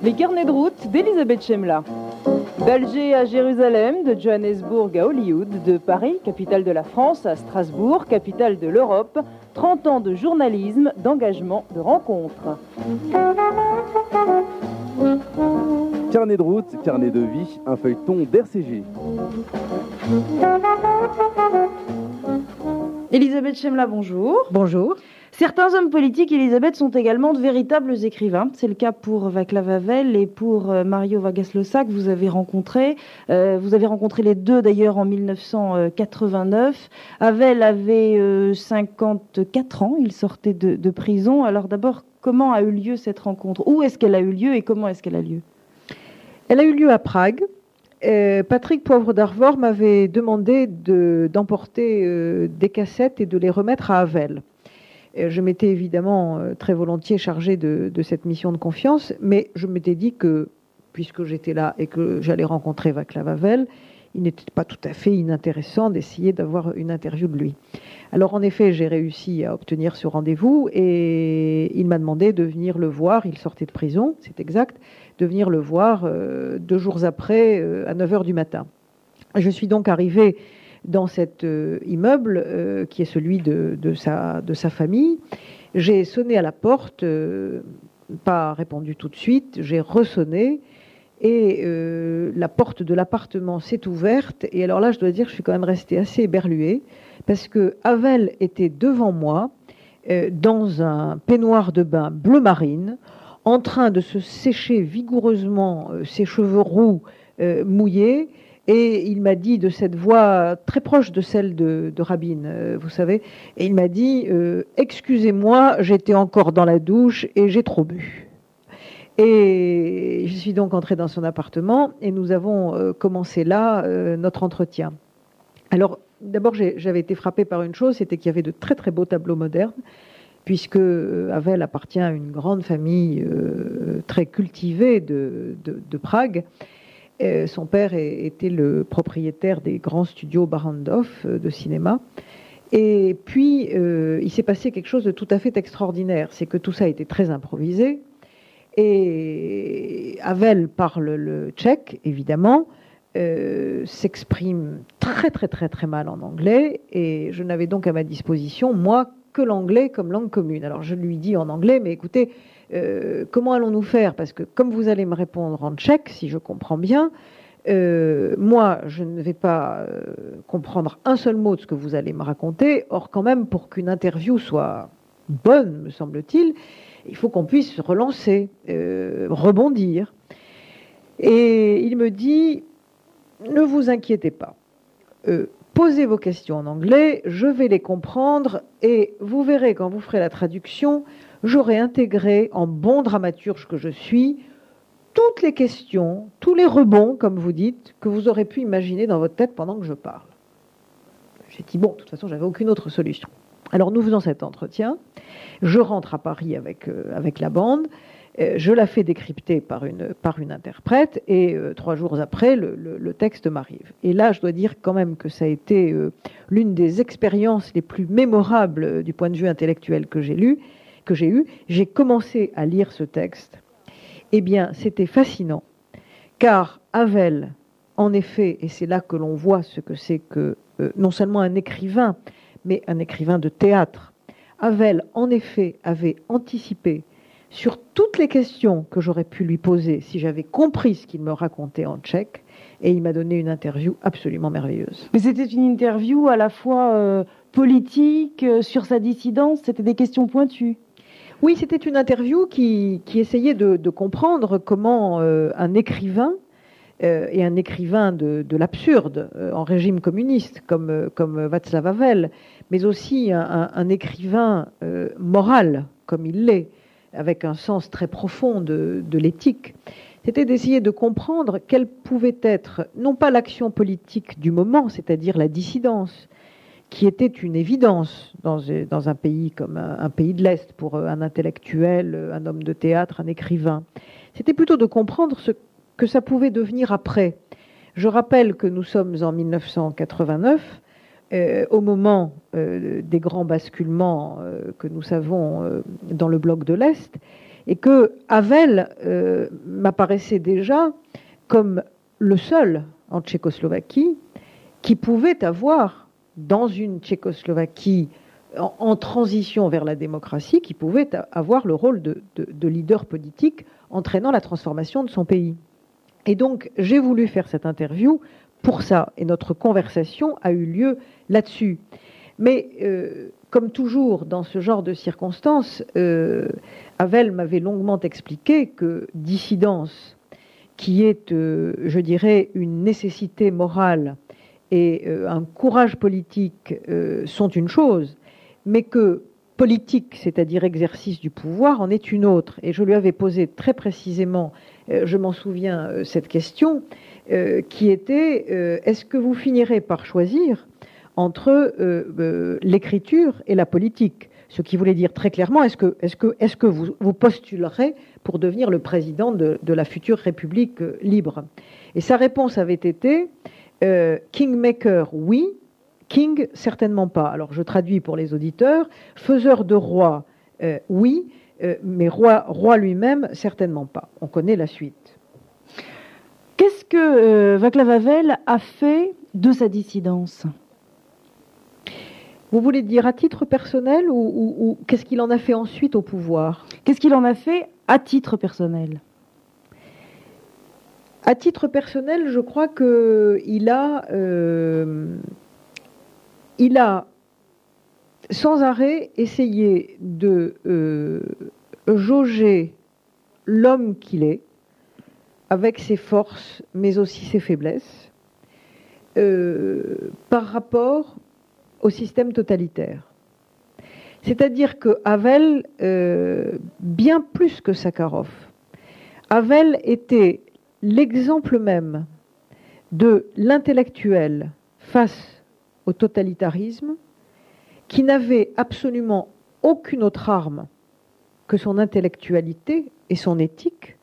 Les carnets de route d'Elisabeth Chemla. D'Alger à Jérusalem, de Johannesburg à Hollywood, de Paris, capitale de la France, à Strasbourg, capitale de l'Europe, 30 ans de journalisme, d'engagement, de rencontres. Carnet de route, carnet de vie, un feuilleton d'RCG. Elisabeth Chemla, bonjour. Bonjour. Certains hommes politiques, Elisabeth, sont également de véritables écrivains. C'est le cas pour Vaclav Havel et pour euh, Mario Vargas Llosa que vous avez rencontré. Euh, vous avez rencontré les deux d'ailleurs en 1989. Havel avait 54 euh, ans, il sortait de, prison. Alors d'abord, comment a eu lieu cette rencontre? Où est-ce qu'elle a eu lieu et comment est-ce qu'elle a lieu? Elle a eu lieu à Prague. Patrick Poivre d'Arvor m'avait demandé d'emporter des cassettes et de les remettre à Havel. Je m'étais évidemment euh, très volontiers chargée de, cette mission de confiance, mais je m'étais dit que, puisque j'étais là et que j'allais rencontrer Vaclav Havel, il n'était pas tout à fait inintéressant d'essayer d'avoir une interview de lui. Alors en effet, j'ai réussi à obtenir ce rendez-vous et il m'a demandé de venir le voir. Il sortait de prison, c'est exact, de venir le voir euh, deux jours après, euh, à 9 h du matin. Je suis donc arrivée dans cet euh, immeuble euh, qui est celui de, sa, famille. J'ai sonné à la porte, euh, pas répondu tout de suite, j'ai ressonné et la porte de l'appartement s'est ouverte. Et alors là, je dois dire, je suis quand même restée assez éberluée parce que Havel était devant moi dans un peignoir de bain bleu marine, en train de se sécher vigoureusement ses cheveux roux mouillés et il m'a dit de cette voix très proche de celle de, Rabin, euh, vous savez, et il m'a dit euh, Excusez-moi, j'étais encore dans la douche et j'ai trop bu. Et je suis donc entrée dans son appartement et nous avons euh, commencé là notre entretien. Alors, d'abord, j'avais été frappée par une chose c'était qu'il y avait de très très beaux tableaux modernes puisque Havel appartient à une grande famille très cultivée de, de Prague. Euh, son père était le propriétaire des grands studios Barandov euh, de cinéma. Et puis, euh, il s'est passé quelque chose de tout à fait extraordinaire. C'est que tout ça a été très improvisé. Et Havel parle le tchèque, évidemment, s'exprime très, très, très, très mal en anglais. Et je n'avais donc à ma disposition, moi, que l'anglais comme langue commune. Alors, je lui dis en anglais, mais écoutez, euh, comment allons-nous faire? Parce que comme vous allez me répondre en tchèque, si je comprends bien, euh, moi, je ne vais pas euh, comprendre un seul mot de ce que vous allez me raconter. Or, quand même, pour qu'une interview soit bonne, me semble-t-il, il faut qu'on puisse relancer, rebondir. Et il me dit, ne vous inquiétez pas. posez vos questions en anglais, je vais les comprendre et vous verrez quand vous ferez la traduction, j'aurais intégré, en bon dramaturge que je suis, toutes les questions, tous les rebonds, comme vous dites, que vous aurez pu imaginer dans votre tête pendant que je parle. J'ai dit, bon, de toute façon, j'avais aucune autre solution. Alors nous faisons cet entretien, je rentre à Paris avec, euh, avec la bande, euh, je la fais décrypter par une, par une interprète, et euh, trois jours après, le, texte m'arrive. Et là, je dois dire quand même que ça a été l'une des expériences les plus mémorables du point de vue intellectuel que j'ai lu, que j'ai eu, j'ai commencé à lire ce texte. Eh bien, c'était fascinant, car Havel, en effet, et c'est là que l'on voit ce que c'est que euh, non seulement un écrivain, mais un écrivain de théâtre, Havel, en effet, avait anticipé sur toutes les questions que j'aurais pu lui poser si j'avais compris ce qu'il me racontait en tchèque, et il m'a donné une interview absolument merveilleuse. Mais c'était une interview à la fois euh, politique, euh, sur sa dissidence, c'était des questions pointues. Oui, c'était une interview qui, essayait de, comprendre comment euh, un écrivain, euh, et un écrivain de, l'absurde euh, en régime communiste, comme, comme Václav Havel, mais aussi un, écrivain moral, comme il l'est, avec un sens très profond de, l'éthique, c'était d'essayer de comprendre quelle pouvait être, non pas l'action politique du moment, c'est-à-dire la dissidence, qui était une évidence dans, un pays comme un, pays de l'Est pour un intellectuel, un homme de théâtre, un écrivain. C'était plutôt de comprendre ce que ça pouvait devenir après. Je rappelle que nous sommes en 1989, euh, au moment euh, des grands basculements euh, que nous savons dans le bloc de l'Est, et que Havel m'apparaissait déjà comme le seul en Tchécoslovaquie qui pouvait avoir dans une Tchécoslovaquie en, transition vers la démocratie, qui pouvait avoir le rôle de, leader politique entraînant la transformation de son pays. Et donc, j'ai voulu faire cette interview pour ça, et notre conversation a eu lieu là-dessus. Mais euh, comme toujours dans ce genre de circonstances, euh, Havel m'avait longuement expliqué que dissidence, qui est, euh, je dirais, une nécessité morale et euh, un courage politique euh, sont une chose, mais que politique, c'est-à-dire exercice du pouvoir, en est une autre. Et je lui avais posé très précisément, euh, je m'en souviens, cette question, qui était, est-ce que vous finirez par choisir entre l'écriture et la politique? Ce qui voulait dire très clairement, est-ce que, est que, est que vous, postulerez pour devenir le président de, de la future République libre? Et sa réponse avait été, euh, Kingmaker, oui. King, certainement pas. Alors je traduis pour les auditeurs. Faiseur de roi, euh, oui. Euh, mais roi, lui-même, certainement pas. On connaît la suite. Qu'est-ce que Václav Havel a fait de sa dissidence? Vous voulez dire à titre personnel ou qu'est-ce qu'il en a fait ensuite au pouvoir? Qu'est-ce qu'il en a fait à titre personnel? À titre personnel, je crois qu'il a, euh, a sans arrêt essayé de euh, jauger l'homme qu'il est, avec ses forces, mais aussi ses faiblesses, euh, par rapport au système totalitaire. C'est-à-dire que Havel, bien plus que Sakharov, Havel était l'exemple même de l'intellectuel face au totalitarisme qui n'avait absolument aucune autre arme que son intellectualité et son éthique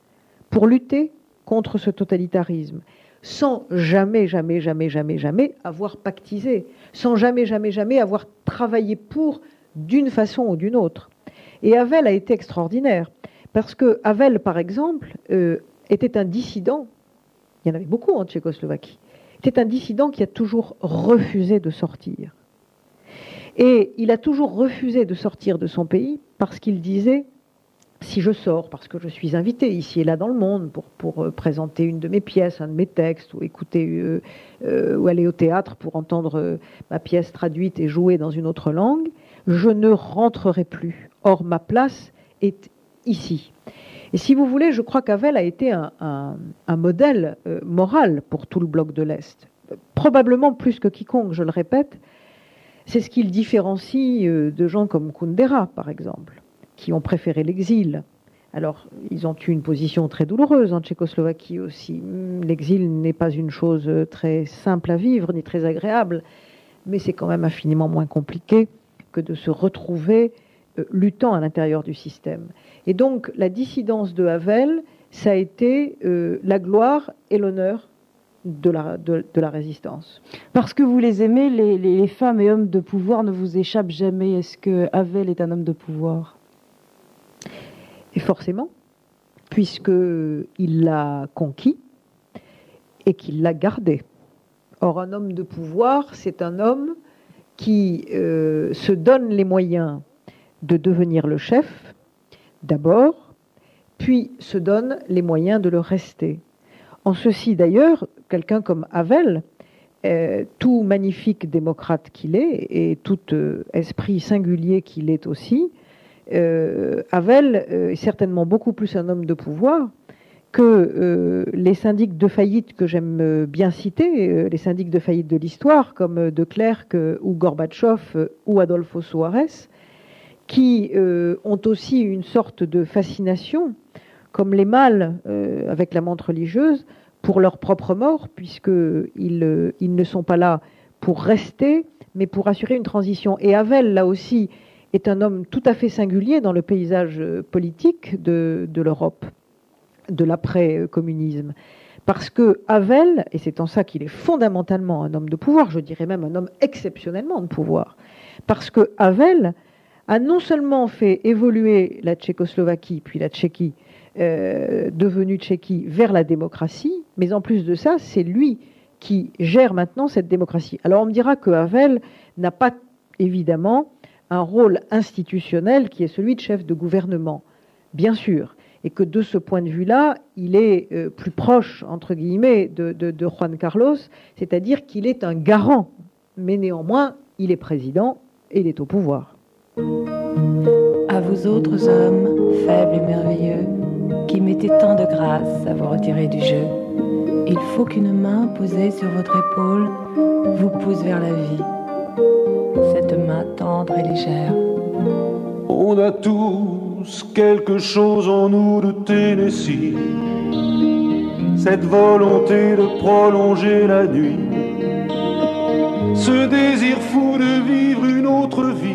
pour lutter contre ce totalitarisme, sans jamais, jamais, jamais, jamais, jamais avoir pactisé, sans jamais, jamais, jamais avoir travaillé pour d'une façon ou d'une autre. Et Havel a été extraordinaire, parce que Havel, par exemple, euh, était un dissident, il y en avait beaucoup en Tchécoslovaquie, était un dissident qui a toujours refusé de sortir. Et il a toujours refusé de sortir de son pays parce qu'il disait, si je sors, parce que je suis invité ici et là dans le monde pour, euh, présenter une de mes pièces, un de mes textes, ou écouter, euh, euh, ou aller au théâtre pour entendre ma pièce traduite et jouée dans une autre langue, je ne rentrerai plus. Or, ma place est ici. Et si vous voulez, je crois qu'Avel a été un, modèle euh, moral pour tout le bloc de l'Est. Probablement plus que quiconque, je le répète. C'est ce qui le différencie euh, de gens comme Kundera, par exemple, qui ont préféré l'exil. Alors, ils ont eu une position très douloureuse en Tchécoslovaquie aussi. L'exil n'est pas une chose très simple à vivre, ni très agréable, mais c'est quand même infiniment moins compliqué que de se retrouver euh, luttant à l'intérieur du système. Et donc la dissidence de Havel, ça a été euh, la gloire et l'honneur de la, de, la, résistance. Parce que vous les aimez, les, les, femmes et hommes de pouvoir ne vous échappent jamais. Est-ce que Havel est un homme de pouvoir? Et forcément, puisqu'il l'a conquis et qu'il l'a gardé. Or, un homme de pouvoir, c'est un homme qui euh, se donne les moyens de devenir le chef, d'abord, puis se donne les moyens de le rester. En ceci d'ailleurs, quelqu'un comme Havel, euh, tout magnifique démocrate qu'il est, et tout euh, esprit singulier qu'il est aussi, euh, Havel est certainement beaucoup plus un homme de pouvoir que les syndics de faillite que j'aime bien citer, les syndics de faillite de l'histoire, comme De Klerk ou Gorbatchev ou Adolfo Suarez, qui euh, ont aussi une sorte de fascination comme les mâles avec la montre religieuse pour leur propre mort, puisqu'ils ils ne sont pas là pour rester, mais pour assurer une transition. Et Havel, là aussi, est un homme tout à fait singulier dans le paysage politique de, de l'Europe, de l'après-communisme. Parce que Havel, et c'est en ça qu'il est fondamentalement un homme de pouvoir, je dirais même un homme exceptionnellement de pouvoir, parce que Havel a non seulement fait évoluer la Tchécoslovaquie, puis la Tchéquie, euh, devenue Tchéquie, vers la démocratie, mais en plus de ça, c'est lui qui gère maintenant cette démocratie. Alors on me dira que Havel n'a pas évidemment un rôle institutionnel qui est celui de chef de gouvernement, bien sûr, et que de ce point de vue-là, il est euh, plus proche, entre guillemets, de, Juan Carlos, c'est-à-dire qu'il est un garant, mais néanmoins, il est président et il est au pouvoir. Autres hommes, faibles et merveilleux, qui mettez tant de grâce à vous retirer du jeu, il faut qu'une main posée sur votre épaule vous pousse vers la vie. Cette main tendre et légère. On a tous quelque chose en nous de Tennessee. Cette volonté de prolonger la nuit. Ce désir fou de vivre une autre vie.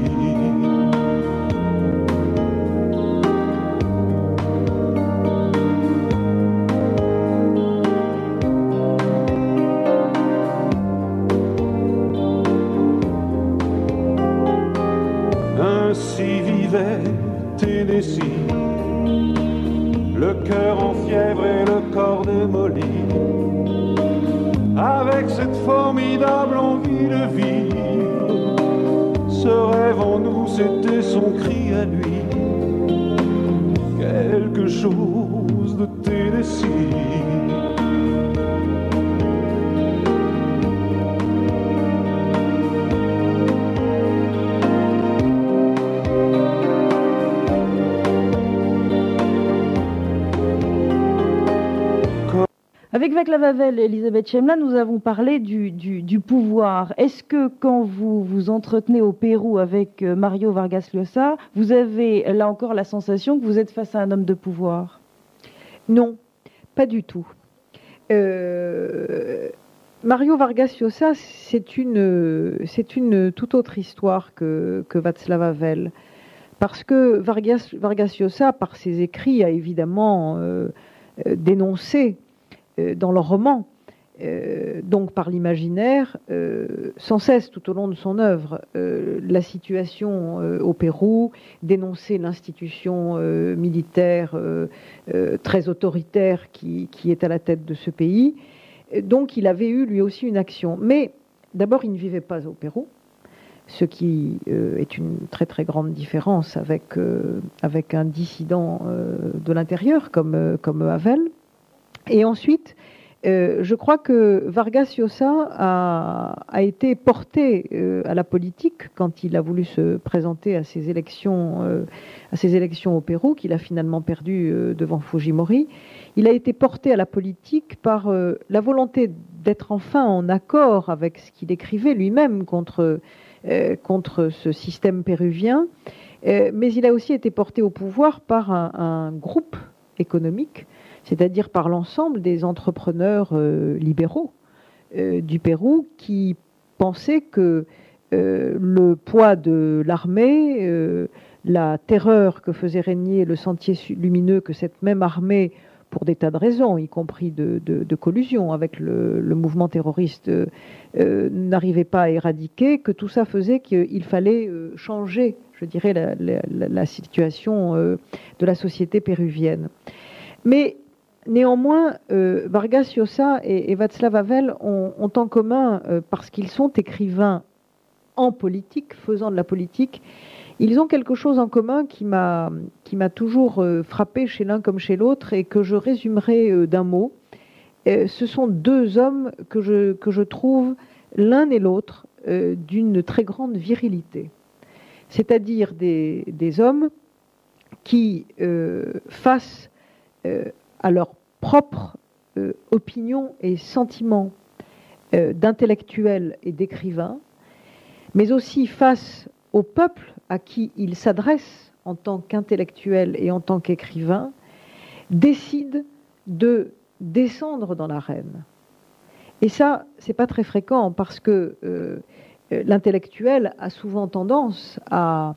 Avec Vaclav Havel et Elisabeth Chemla, nous avons parlé du, pouvoir. Est-ce que quand vous vous entretenez au Pérou avec euh, Mario Vargas Llosa, vous avez là encore la sensation que vous êtes face à un homme de pouvoir? Non, pas du tout. Euh, Mario Vargas Llosa, c'est une, toute autre histoire que, que Havel. Parce que Vargas, Llosa, par ses écrits, a évidemment euh, dénoncé dans le roman, euh, donc par l'imaginaire, euh, sans cesse tout au long de son œuvre, la situation au Pérou, dénoncer l'institution militaire très autoritaire qui, est à la tête de ce pays. Donc il avait eu lui aussi une action. Mais d'abord, il ne vivait pas au Pérou, ce qui est une très très grande différence avec, avec un dissident de l'intérieur comme, comme Havel. Et ensuite, euh, je crois que Vargas Llosa a, été porté euh, à la politique quand il a voulu se présenter à ses élections, euh, à élections au Pérou, qu'il a finalement perdu devant Fujimori. Il a été porté à la politique par la volonté d'être enfin en accord avec ce qu'il écrivait lui-même contre ce système péruvien. mais il a aussi été porté au pouvoir par un groupe économique c'est-à-dire par l'ensemble des entrepreneurs euh, libéraux euh, du Pérou qui pensaient que euh, le poids de l'armée, la terreur que faisait régner le sentier lumineux que cette même armée, pour des tas de raisons, y compris de, collusion avec le, mouvement terroriste, n'arrivait pas à éradiquer, que tout ça faisait qu'il fallait changer, je dirais, la, la situation de la société péruvienne. Mais Néanmoins, euh, Vargas et, Václav Havel ont, en commun, euh, parce qu'ils sont écrivains en politique, faisant de la politique, ils ont quelque chose en commun qui m'a toujours euh, frappé chez l'un comme chez l'autre et que je résumerai d'un mot. ce sont deux hommes que je, trouve l'un et l'autre d'une très grande virilité. C'est-à-dire des, des, hommes qui, face à leur propre opinion et sentiments d'intellectuels et d'écrivains, mais aussi face au peuple à qui il s'adresse en tant qu'intellectuel et en tant qu'écrivain, décide de descendre dans l'arène. Et ça, c'est pas très fréquent parce que euh, l'intellectuel a souvent tendance à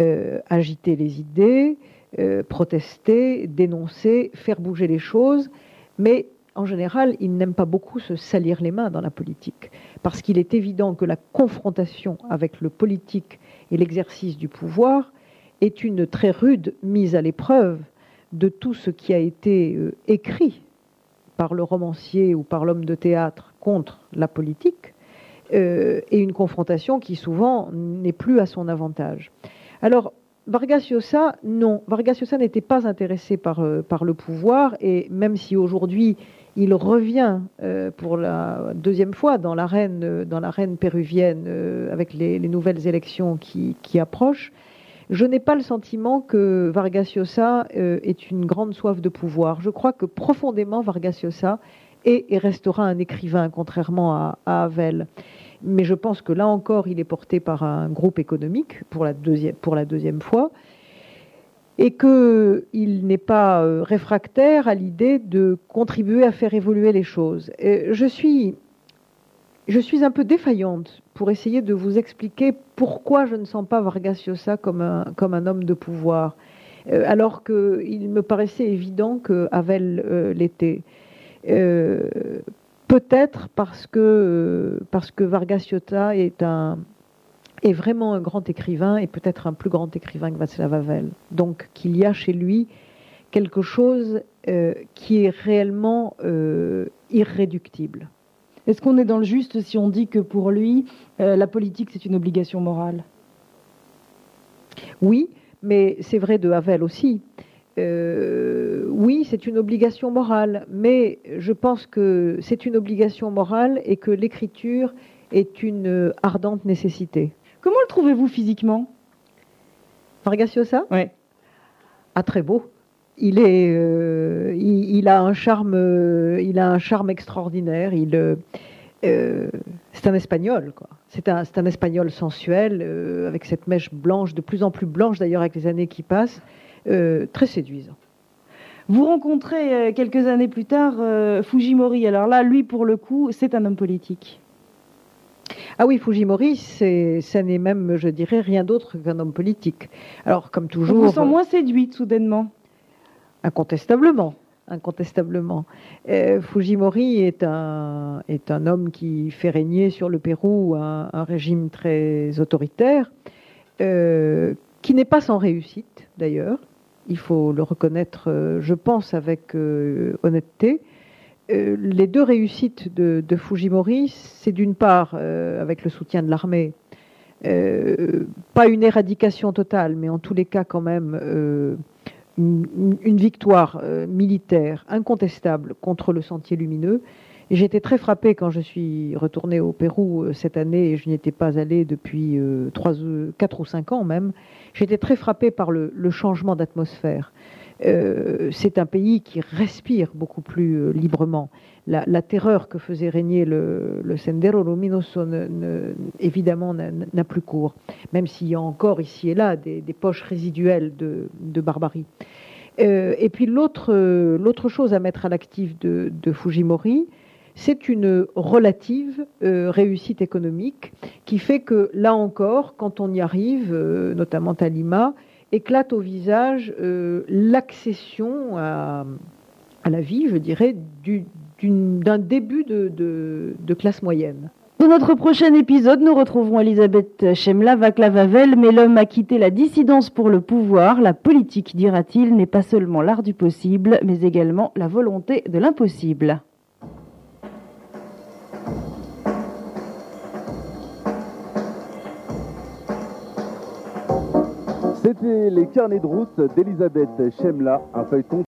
euh, agiter les idées, euh, protester, dénoncer, faire bouger les choses, mais en général, il n'aime pas beaucoup se salir les mains dans la politique, parce qu'il est évident que la confrontation avec le politique et l'exercice du pouvoir est une très rude mise à l'épreuve de tout ce qui a été euh, écrit par le romancier ou par l'homme de théâtre contre la politique, euh, et une confrontation qui souvent n'est plus à son avantage. Alors, Vargas Llosa, non. Vargas Llosa n'était pas intéressé par, euh, par le pouvoir, et même si aujourd'hui il revient euh, pour la deuxième fois dans l'arène, euh, dans péruvienne avec les, nouvelles élections qui, approchent. Je n'ai pas le sentiment que Vargas Llosa ait une grande soif de pouvoir. Je crois que profondément Vargas Llosa est et restera un écrivain, contrairement à, à Havel. Mais je pense que là encore, il est porté par un groupe économique pour la deuxième, fois et qu'il n'est pas euh, réfractaire à l'idée de contribuer à faire évoluer les choses. je, suis, je suis un peu défaillante pour essayer de vous expliquer pourquoi je ne sens pas Vargas Llosa comme un, comme un homme de pouvoir, euh, alors qu'il me paraissait évident que euh, l'était. Peut-être parce que, parce que Vargas Llosa est un, est vraiment un grand écrivain et peut-être un plus grand écrivain que Václav Havel. Donc qu'il y a chez lui quelque chose euh, qui est réellement euh, irréductible. Est-ce qu'on est dans le juste si on dit que pour lui, euh, la politique, c'est une obligation morale? Oui, mais c'est vrai de Havel aussi. Oui, c'est une obligation morale, mais je pense que c'est une obligation morale et que l'écriture est une ardente nécessité. Comment le trouvez-vous physiquement? Vargas Llosa Oui. Ah, très beau. Il, est, euh, il, a un charme, euh, il a un charme extraordinaire. Il, euh, c'est un espagnol, quoi. C'est un, un, espagnol sensuel, avec cette mèche blanche, de plus en plus blanche d'ailleurs avec les années qui passent, très séduisant. Vous rencontrez quelques années plus tard Fujimori. Alors là, lui, pour le coup, c'est un homme politique. Ah oui, Fujimori, ça n'est même, je dirais, rien d'autre qu'un homme politique. Alors, comme toujours. On vous sent moins séduite soudainement Incontestablement. Incontestablement. Euh, Fujimori est un, est un homme qui fait régner sur le Pérou un, régime très autoritaire, euh, qui n'est pas sans réussite d'ailleurs. Il faut le reconnaître, euh, je pense, avec honnêteté. Euh, les deux réussites de, Fujimori, c'est d'une part, euh, avec le soutien de l'armée, euh, pas une éradication totale, mais en tous les cas quand même une, victoire militaire incontestable contre le sentier lumineux. Et j'ai été très frappée quand je suis retournée au Pérou cette année, et je n'y étais pas allée depuis 3, 4 ou 5 ans même. Été très frappée par le changement d'atmosphère. Euh, c'est un pays qui respire beaucoup plus euh, librement. La, terreur que faisait régner le, Sendero Luminoso, évidemment, n'a plus cours, même s'il y a encore ici et là des, poches résiduelles de, barbarie. Euh, et puis l'autre chose à mettre à l'actif de, Fujimori, c'est une relative réussite économique qui fait que, là encore, quand on y arrive, notamment à Lima, éclate au visage euh, l'accession à, la vie, je dirais, d'un début de, classe moyenne. Dans notre prochain épisode, nous retrouverons Elisabeth Chemla, Vaclav Havel, mais l'homme a quitté la dissidence pour le pouvoir. La politique, dira-t-il, n'est pas seulement l'art du possible, mais également la volonté de l'impossible. C'était les carnets de route d'Elisabeth Chemla, un feuilleton